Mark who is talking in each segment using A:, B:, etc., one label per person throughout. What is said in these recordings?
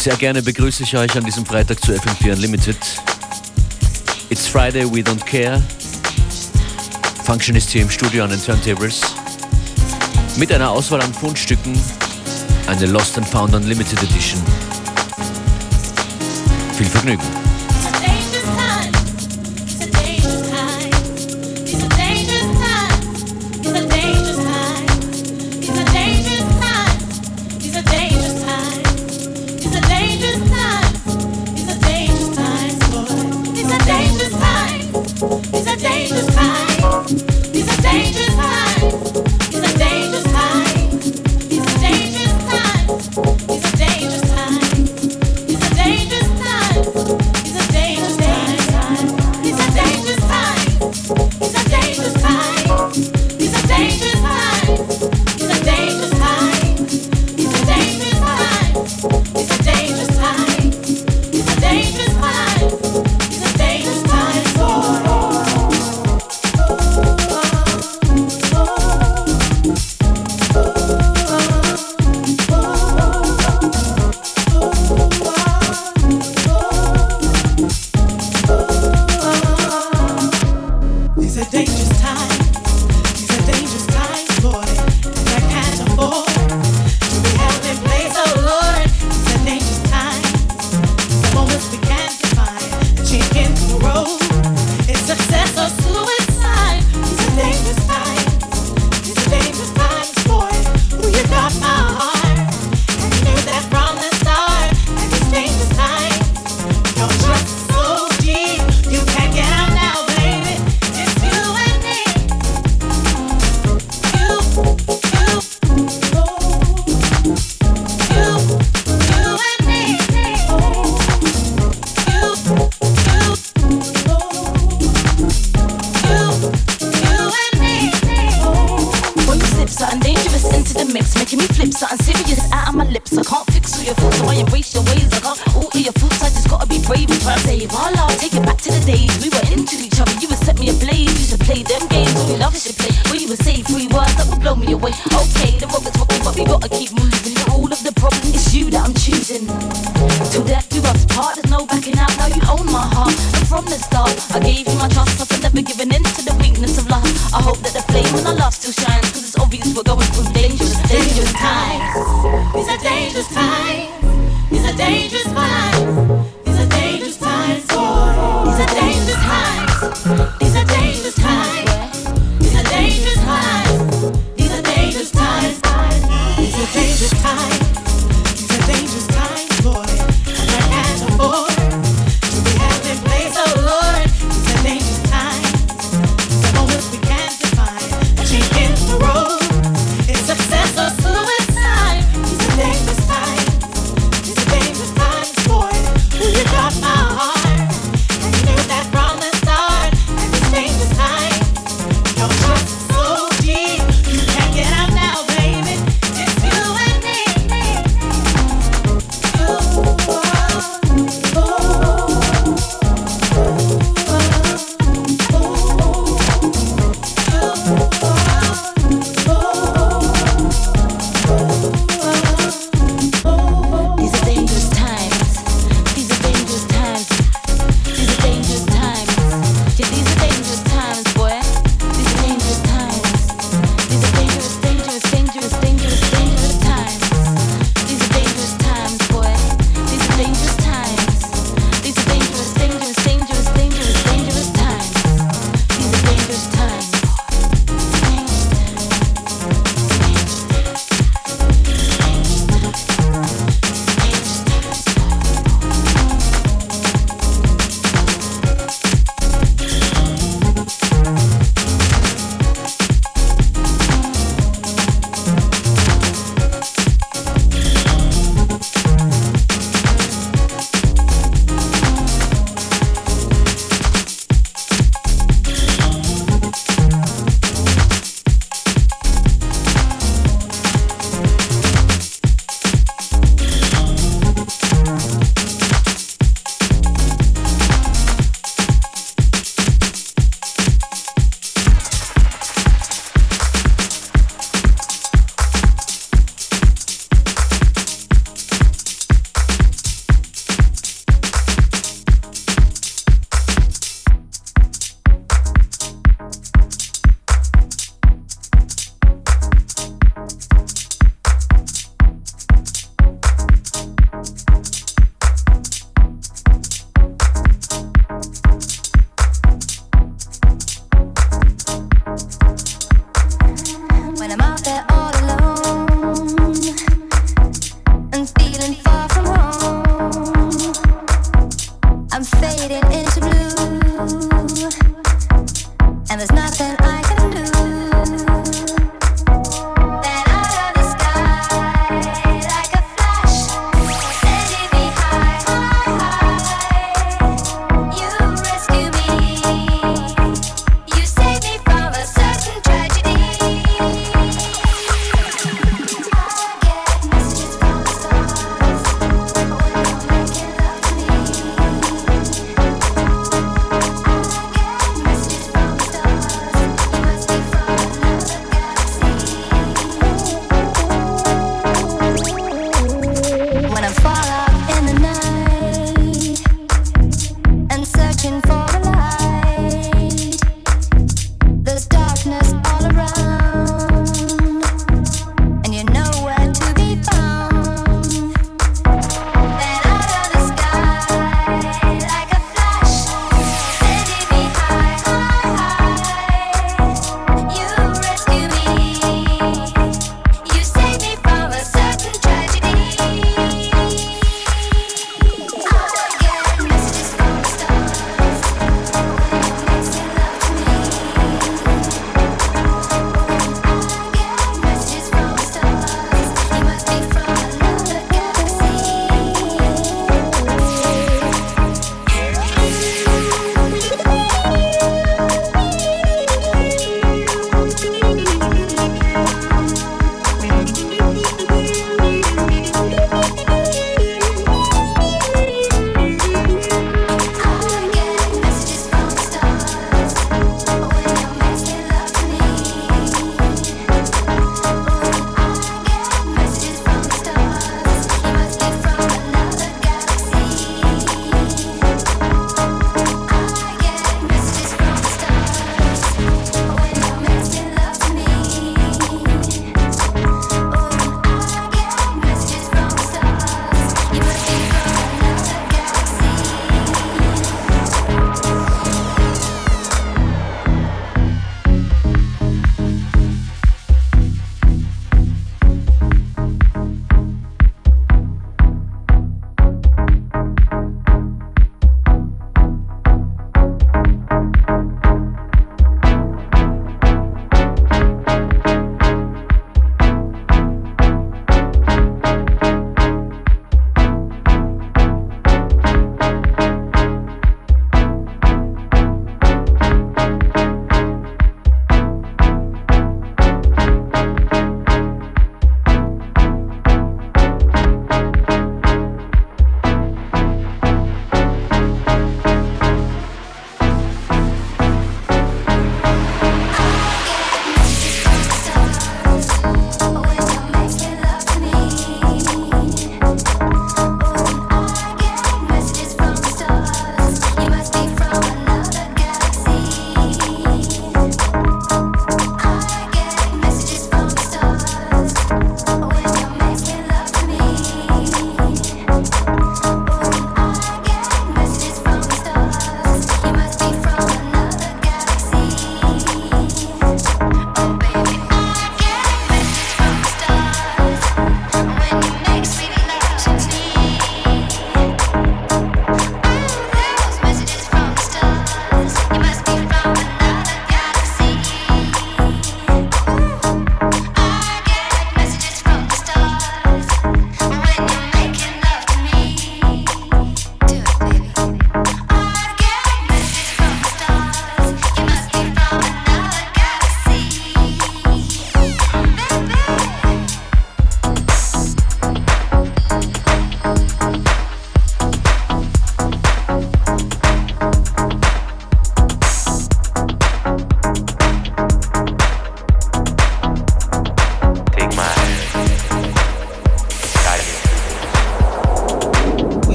A: sehr gerne begrüße ich euch an diesem Freitag zu FM4 Unlimited. It's Friday, we don't care. Function ist hier im Studio an den Turntables. Mit einer Auswahl an Fundstücken, eine Lost and Found Unlimited Edition. Viel Vergnügen.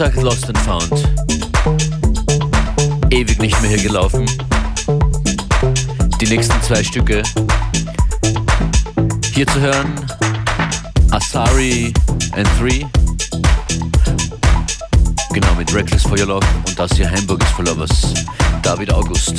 B: Gesagt Lost and Found. Ewig nicht mehr hier gelaufen. Die nächsten zwei Stücke hier zu hören. Asari and Three. Genau, mit Reckless for Your Love und das hier Hamburg is for Lovers. David August.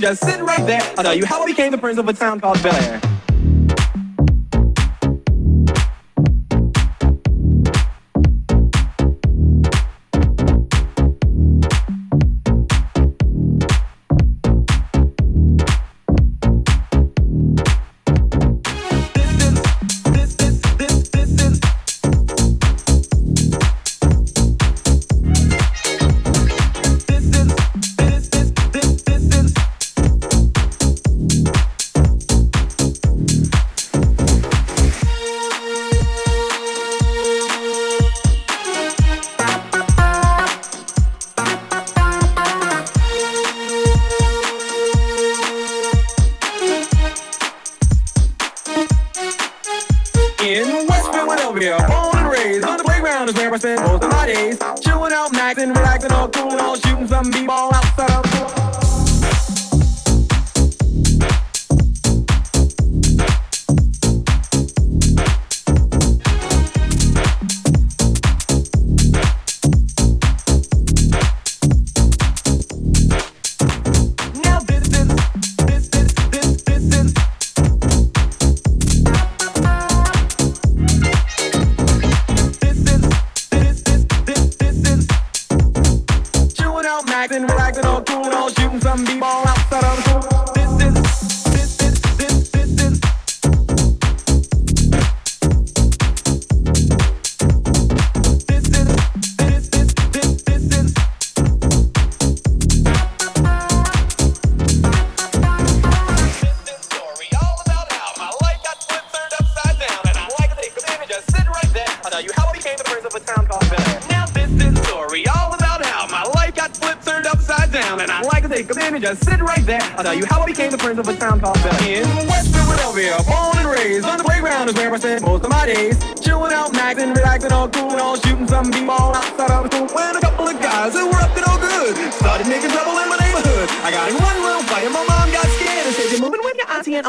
C: Just
D: sitting right there. I'll tell you how I became the prince of a town called Bel Air.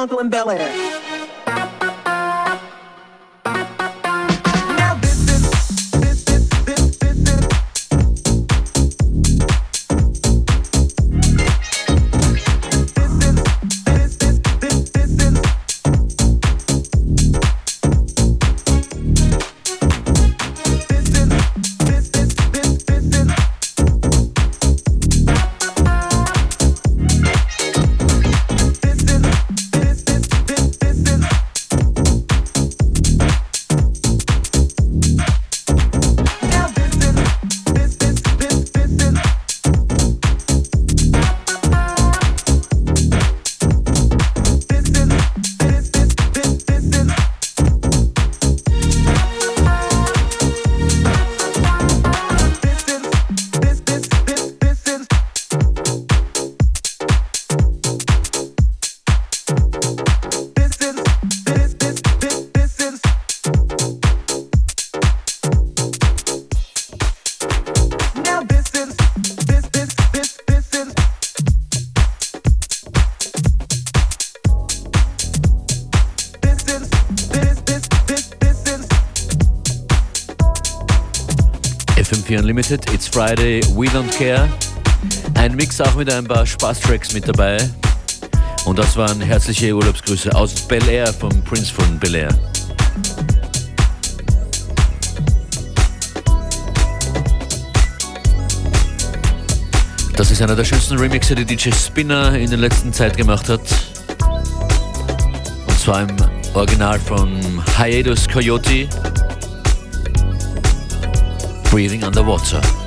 D: Uncle in Bel Air.
B: Unlimited, It's Friday, We Don't Care. Ein Mix auch mit ein paar Spaßtracks mit dabei. Und das waren herzliche Urlaubsgrüße aus Bel Air vom Prince von Bel Air. Das ist einer der schönsten Remixe, die DJ Spinner in der letzten Zeit gemacht hat. Und zwar im Original von Hiatus Coyote. Breathing underwater.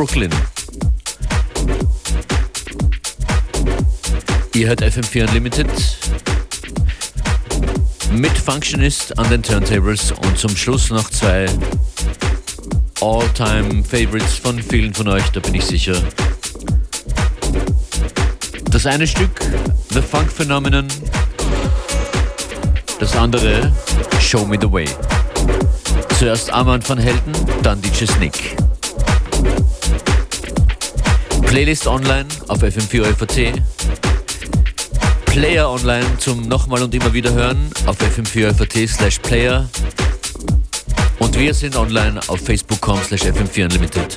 B: Brooklyn. Ihr hört FM4 Unlimited mit Functionist an den Turntables und zum Schluss noch zwei All-Time Favorites von vielen von euch, da bin ich sicher. Das eine Stück, The Funk Phenomenon, das andere, Show Me the Way. Zuerst Armand van Helden, dann DJ Snick. Playlist online auf FM4 Player online zum nochmal und immer wieder hören auf fm4 slash player. Und wir sind online auf facebook.com slash fm4 unlimited.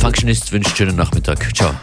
B: Functionist wünscht schönen Nachmittag. Ciao.